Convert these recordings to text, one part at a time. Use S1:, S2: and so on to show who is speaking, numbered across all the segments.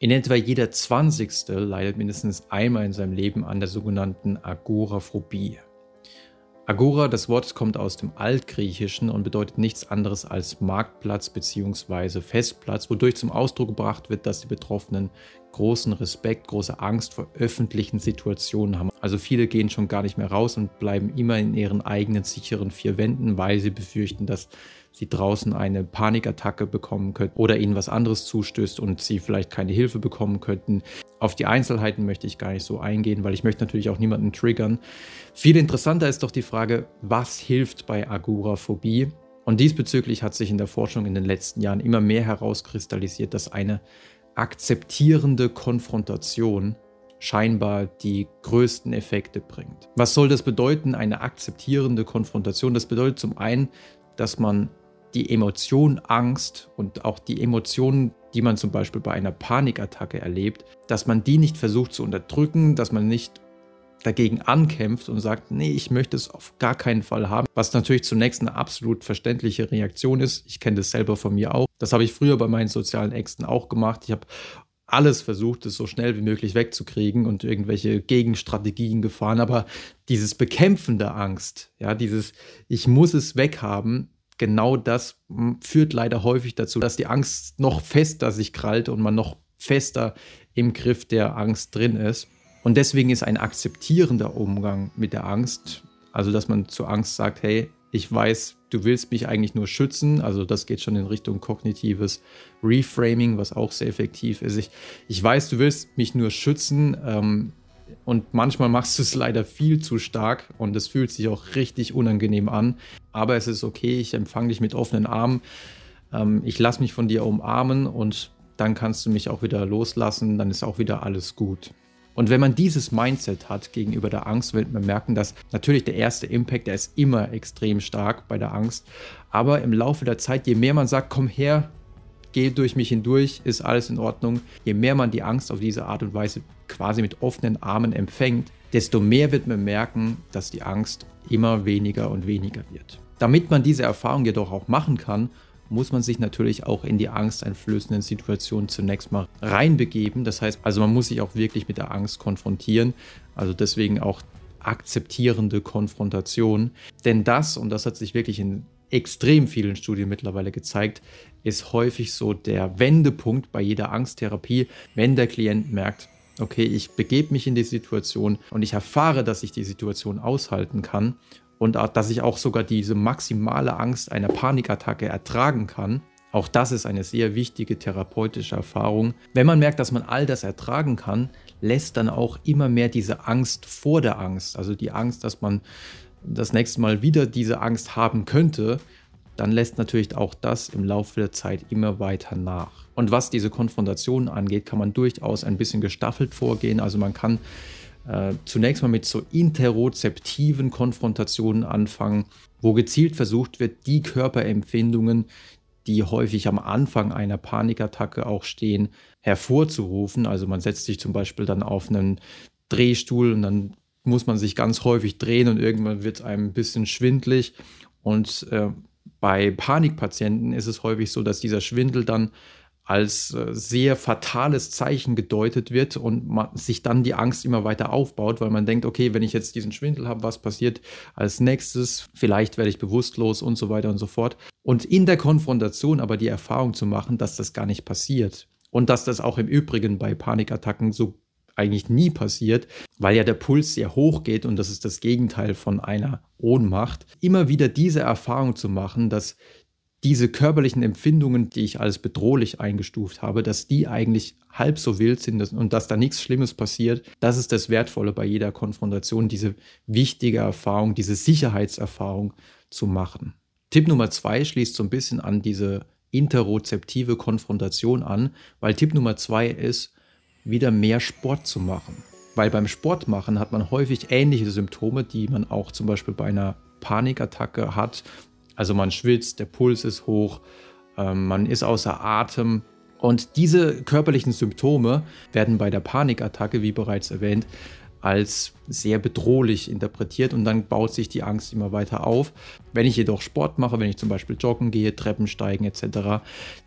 S1: In etwa jeder 20. leidet mindestens einmal in seinem Leben an der sogenannten Agoraphobie. Agora, das Wort kommt aus dem Altgriechischen und bedeutet nichts anderes als Marktplatz bzw. Festplatz, wodurch zum Ausdruck gebracht wird, dass die Betroffenen großen Respekt, große Angst vor öffentlichen Situationen haben. Also viele gehen schon gar nicht mehr raus und bleiben immer in ihren eigenen sicheren vier Wänden, weil sie befürchten, dass sie draußen eine Panikattacke bekommen könnten oder ihnen was anderes zustößt und sie vielleicht keine Hilfe bekommen könnten. Auf die Einzelheiten möchte ich gar nicht so eingehen, weil ich möchte natürlich auch niemanden triggern. Viel interessanter ist doch die Frage, was hilft bei Agoraphobie? Und diesbezüglich hat sich in der Forschung in den letzten Jahren immer mehr herauskristallisiert, dass eine akzeptierende Konfrontation scheinbar die größten Effekte bringt. Was soll das bedeuten, eine akzeptierende Konfrontation? Das bedeutet zum einen, dass man die Emotion Angst und auch die Emotionen, die man zum Beispiel bei einer Panikattacke erlebt, dass man die nicht versucht zu unterdrücken, dass man nicht dagegen ankämpft und sagt, nee, ich möchte es auf gar keinen Fall haben, was natürlich zunächst eine absolut verständliche Reaktion ist. Ich kenne das selber von mir auch. Das habe ich früher bei meinen sozialen Ängsten auch gemacht. Ich habe alles versucht, es so schnell wie möglich wegzukriegen und irgendwelche Gegenstrategien gefahren. Aber dieses Bekämpfen der Angst, ja, dieses Ich muss es weghaben, genau das führt leider häufig dazu, dass die Angst noch fester sich krallt und man noch fester im Griff der Angst drin ist. Und deswegen ist ein akzeptierender Umgang mit der Angst, also dass man zur Angst sagt, hey, ich weiß, du willst mich eigentlich nur schützen, also das geht schon in Richtung kognitives Reframing, was auch sehr effektiv ist. Ich, ich weiß, du willst mich nur schützen, ähm, und manchmal machst du es leider viel zu stark und es fühlt sich auch richtig unangenehm an. Aber es ist okay, ich empfange dich mit offenen Armen. Ähm, ich lasse mich von dir umarmen und dann kannst du mich auch wieder loslassen, dann ist auch wieder alles gut. Und wenn man dieses Mindset hat gegenüber der Angst, wird man merken, dass natürlich der erste Impact, der ist immer extrem stark bei der Angst. Aber im Laufe der Zeit, je mehr man sagt, komm her, geh durch mich hindurch, ist alles in Ordnung, je mehr man die Angst auf diese Art und Weise quasi mit offenen Armen empfängt, desto mehr wird man merken, dass die Angst immer weniger und weniger wird. Damit man diese Erfahrung jedoch auch machen kann, muss man sich natürlich auch in die angsteinflößenden Situationen zunächst mal reinbegeben. Das heißt, also man muss sich auch wirklich mit der Angst konfrontieren. Also deswegen auch akzeptierende Konfrontation. Denn das, und das hat sich wirklich in extrem vielen Studien mittlerweile gezeigt, ist häufig so der Wendepunkt bei jeder Angsttherapie, wenn der Klient merkt, okay, ich begebe mich in die Situation und ich erfahre, dass ich die Situation aushalten kann und dass ich auch sogar diese maximale Angst einer Panikattacke ertragen kann. Auch das ist eine sehr wichtige therapeutische Erfahrung. Wenn man merkt, dass man all das ertragen kann, lässt dann auch immer mehr diese Angst vor der Angst, also die Angst, dass man das nächste Mal wieder diese Angst haben könnte, dann lässt natürlich auch das im Laufe der Zeit immer weiter nach. Und was diese Konfrontation angeht, kann man durchaus ein bisschen gestaffelt vorgehen. Also man kann äh, zunächst mal mit so interozeptiven Konfrontationen anfangen, wo gezielt versucht wird, die Körperempfindungen, die häufig am Anfang einer Panikattacke auch stehen, hervorzurufen. Also man setzt sich zum Beispiel dann auf einen Drehstuhl und dann muss man sich ganz häufig drehen und irgendwann wird einem ein bisschen schwindlig. Und äh, bei Panikpatienten ist es häufig so, dass dieser Schwindel dann als äh, sehr fatales Zeichen gedeutet wird und man, sich dann die Angst immer weiter aufbaut, weil man denkt, okay, wenn ich jetzt diesen Schwindel habe, was passiert als nächstes? Vielleicht werde ich bewusstlos und so weiter und so fort. Und in der Konfrontation aber die Erfahrung zu machen, dass das gar nicht passiert und dass das auch im Übrigen bei Panikattacken so eigentlich nie passiert, weil ja der Puls sehr hoch geht und das ist das Gegenteil von einer Ohnmacht. Immer wieder diese Erfahrung zu machen, dass diese körperlichen Empfindungen, die ich als bedrohlich eingestuft habe, dass die eigentlich halb so wild sind und dass da nichts Schlimmes passiert, das ist das Wertvolle bei jeder Konfrontation, diese wichtige Erfahrung, diese Sicherheitserfahrung zu machen. Tipp Nummer zwei schließt so ein bisschen an diese interozeptive Konfrontation an, weil Tipp Nummer zwei ist, wieder mehr Sport zu machen. Weil beim Sportmachen hat man häufig ähnliche Symptome, die man auch zum Beispiel bei einer Panikattacke hat. Also man schwitzt, der Puls ist hoch, ähm, man ist außer Atem. Und diese körperlichen Symptome werden bei der Panikattacke, wie bereits erwähnt, als sehr bedrohlich interpretiert und dann baut sich die Angst immer weiter auf. Wenn ich jedoch Sport mache, wenn ich zum Beispiel joggen gehe, Treppen steigen etc.,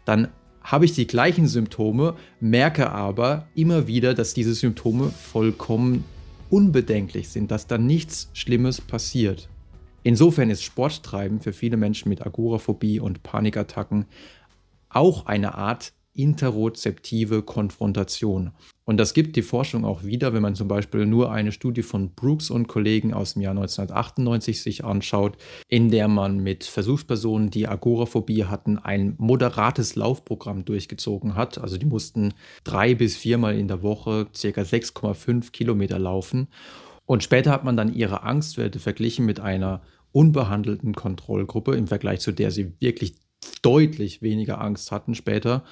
S1: dann habe ich die gleichen Symptome, merke aber immer wieder, dass diese Symptome vollkommen unbedenklich sind, dass da nichts Schlimmes passiert. Insofern ist Sporttreiben für viele Menschen mit Agoraphobie und Panikattacken auch eine Art interozeptive Konfrontation. Und das gibt die Forschung auch wieder, wenn man zum Beispiel nur eine Studie von Brooks und Kollegen aus dem Jahr 1998 sich anschaut, in der man mit Versuchspersonen, die Agoraphobie hatten, ein moderates Laufprogramm durchgezogen hat. Also die mussten drei bis viermal in der Woche circa 6,5 Kilometer laufen. Und später hat man dann ihre Angstwerte verglichen mit einer unbehandelten Kontrollgruppe im Vergleich zu der sie wirklich deutlich weniger Angst hatten später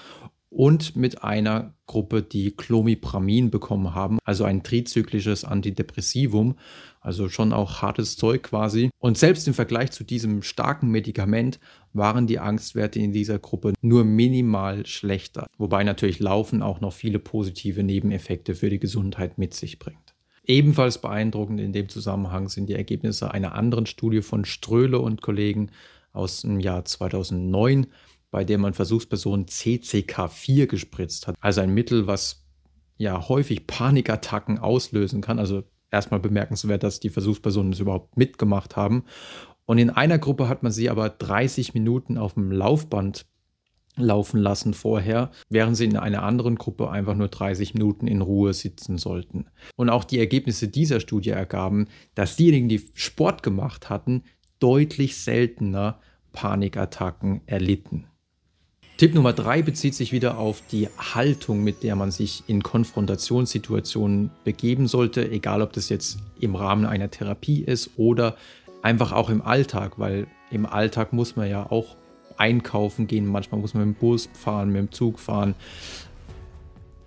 S1: und mit einer Gruppe, die Clomipramin bekommen haben, also ein trizyklisches Antidepressivum, also schon auch hartes Zeug quasi. Und selbst im Vergleich zu diesem starken Medikament waren die Angstwerte in dieser Gruppe nur minimal schlechter, wobei natürlich Laufen auch noch viele positive Nebeneffekte für die Gesundheit mit sich bringt. Ebenfalls beeindruckend in dem Zusammenhang sind die Ergebnisse einer anderen Studie von Ströhle und Kollegen aus dem Jahr 2009, bei der man Versuchspersonen CCK4 gespritzt hat. Also ein Mittel, was ja häufig Panikattacken auslösen kann. Also erstmal bemerkenswert, dass die Versuchspersonen das überhaupt mitgemacht haben. Und in einer Gruppe hat man sie aber 30 Minuten auf dem Laufband laufen lassen vorher, während sie in einer anderen Gruppe einfach nur 30 Minuten in Ruhe sitzen sollten. Und auch die Ergebnisse dieser Studie ergaben, dass diejenigen, die Sport gemacht hatten, deutlich seltener Panikattacken erlitten. Tipp Nummer drei bezieht sich wieder auf die Haltung, mit der man sich in Konfrontationssituationen begeben sollte, egal ob das jetzt im Rahmen einer Therapie ist oder einfach auch im Alltag, weil im Alltag muss man ja auch einkaufen gehen, manchmal muss man mit dem Bus fahren, mit dem Zug fahren.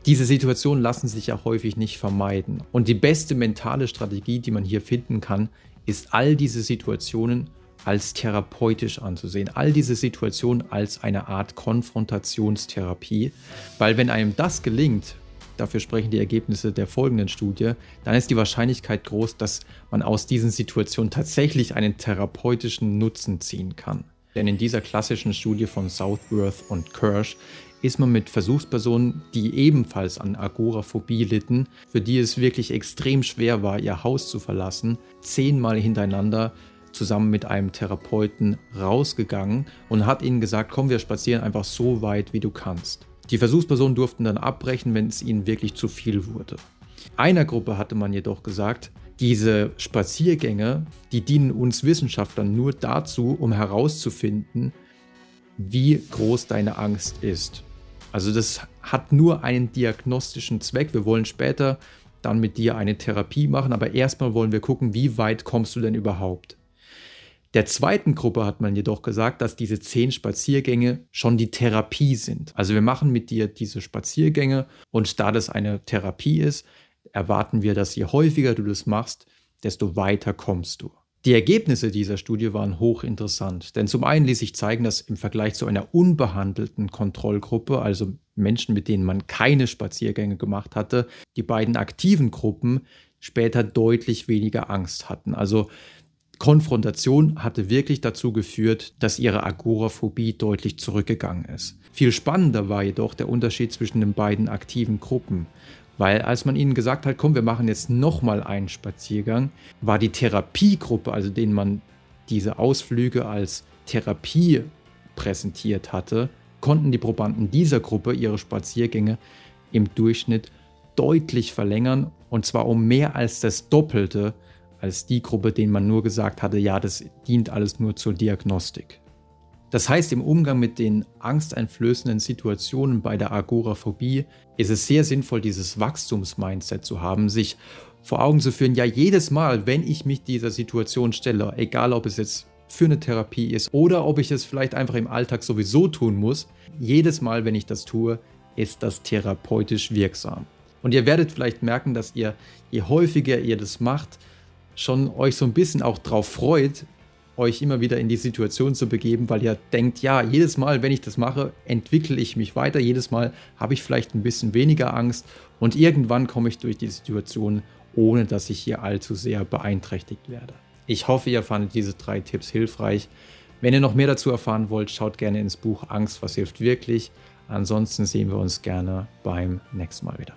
S1: Diese Situationen lassen sich ja häufig nicht vermeiden. Und die beste mentale Strategie, die man hier finden kann, ist all diese Situationen als therapeutisch anzusehen. All diese Situationen als eine Art Konfrontationstherapie, weil wenn einem das gelingt, dafür sprechen die Ergebnisse der folgenden Studie, dann ist die Wahrscheinlichkeit groß, dass man aus diesen Situationen tatsächlich einen therapeutischen Nutzen ziehen kann. Denn in dieser klassischen Studie von Southworth und Kirsch ist man mit Versuchspersonen, die ebenfalls an Agoraphobie litten, für die es wirklich extrem schwer war, ihr Haus zu verlassen, zehnmal hintereinander zusammen mit einem Therapeuten rausgegangen und hat ihnen gesagt, komm, wir spazieren einfach so weit, wie du kannst. Die Versuchspersonen durften dann abbrechen, wenn es ihnen wirklich zu viel wurde. Einer Gruppe hatte man jedoch gesagt, diese Spaziergänge, die dienen uns Wissenschaftlern nur dazu, um herauszufinden, wie groß deine Angst ist. Also das hat nur einen diagnostischen Zweck. Wir wollen später dann mit dir eine Therapie machen, aber erstmal wollen wir gucken, wie weit kommst du denn überhaupt. Der zweiten Gruppe hat man jedoch gesagt, dass diese zehn Spaziergänge schon die Therapie sind. Also wir machen mit dir diese Spaziergänge und da das eine Therapie ist, erwarten wir, dass je häufiger du das machst, desto weiter kommst du. Die Ergebnisse dieser Studie waren hochinteressant, denn zum einen ließ sich zeigen, dass im Vergleich zu einer unbehandelten Kontrollgruppe, also Menschen, mit denen man keine Spaziergänge gemacht hatte, die beiden aktiven Gruppen später deutlich weniger Angst hatten. Also Konfrontation hatte wirklich dazu geführt, dass ihre Agoraphobie deutlich zurückgegangen ist. Viel spannender war jedoch der Unterschied zwischen den beiden aktiven Gruppen. Weil als man ihnen gesagt hat, komm, wir machen jetzt nochmal einen Spaziergang, war die Therapiegruppe, also denen man diese Ausflüge als Therapie präsentiert hatte, konnten die Probanden dieser Gruppe ihre Spaziergänge im Durchschnitt deutlich verlängern und zwar um mehr als das Doppelte als die Gruppe, denen man nur gesagt hatte, ja, das dient alles nur zur Diagnostik. Das heißt, im Umgang mit den angsteinflößenden Situationen bei der Agoraphobie ist es sehr sinnvoll, dieses Wachstumsmindset zu haben, sich vor Augen zu führen, ja, jedes Mal, wenn ich mich dieser Situation stelle, egal ob es jetzt für eine Therapie ist oder ob ich es vielleicht einfach im Alltag sowieso tun muss, jedes Mal, wenn ich das tue, ist das therapeutisch wirksam. Und ihr werdet vielleicht merken, dass ihr, je häufiger ihr das macht, schon euch so ein bisschen auch drauf freut, euch immer wieder in die Situation zu begeben, weil ihr denkt, ja, jedes Mal, wenn ich das mache, entwickle ich mich weiter, jedes Mal habe ich vielleicht ein bisschen weniger Angst und irgendwann komme ich durch die Situation, ohne dass ich hier allzu sehr beeinträchtigt werde. Ich hoffe, ihr fandet diese drei Tipps hilfreich. Wenn ihr noch mehr dazu erfahren wollt, schaut gerne ins Buch Angst, was hilft wirklich. Ansonsten sehen wir uns gerne beim nächsten Mal wieder.